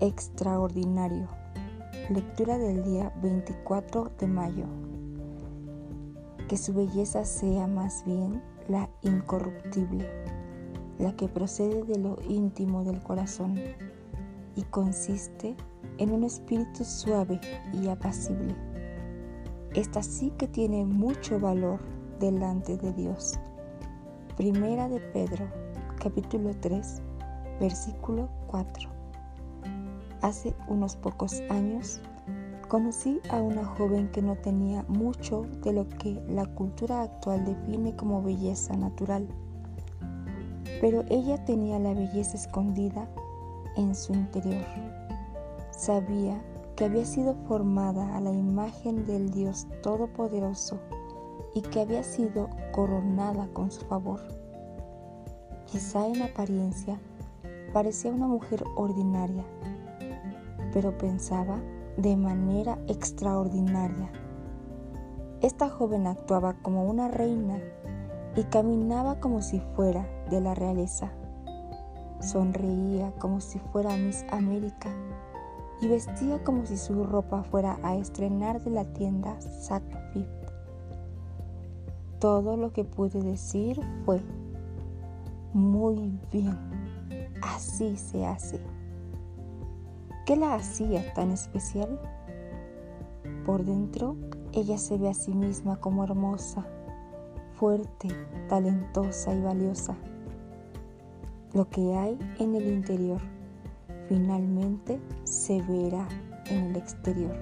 extraordinario. Lectura del día 24 de mayo. Que su belleza sea más bien la incorruptible, la que procede de lo íntimo del corazón y consiste en un espíritu suave y apacible. Esta sí que tiene mucho valor delante de Dios. Primera de Pedro, capítulo 3, versículo 4. Hace unos pocos años conocí a una joven que no tenía mucho de lo que la cultura actual define como belleza natural, pero ella tenía la belleza escondida en su interior. Sabía que había sido formada a la imagen del Dios Todopoderoso y que había sido coronada con su favor. Quizá en apariencia parecía una mujer ordinaria, pero pensaba de manera extraordinaria. Esta joven actuaba como una reina y caminaba como si fuera de la realeza. Sonreía como si fuera Miss América y vestía como si su ropa fuera a estrenar de la tienda Saks Todo lo que pude decir fue, muy bien, así se hace. ¿Qué la hacía tan especial? Por dentro, ella se ve a sí misma como hermosa, fuerte, talentosa y valiosa. Lo que hay en el interior finalmente se verá en el exterior.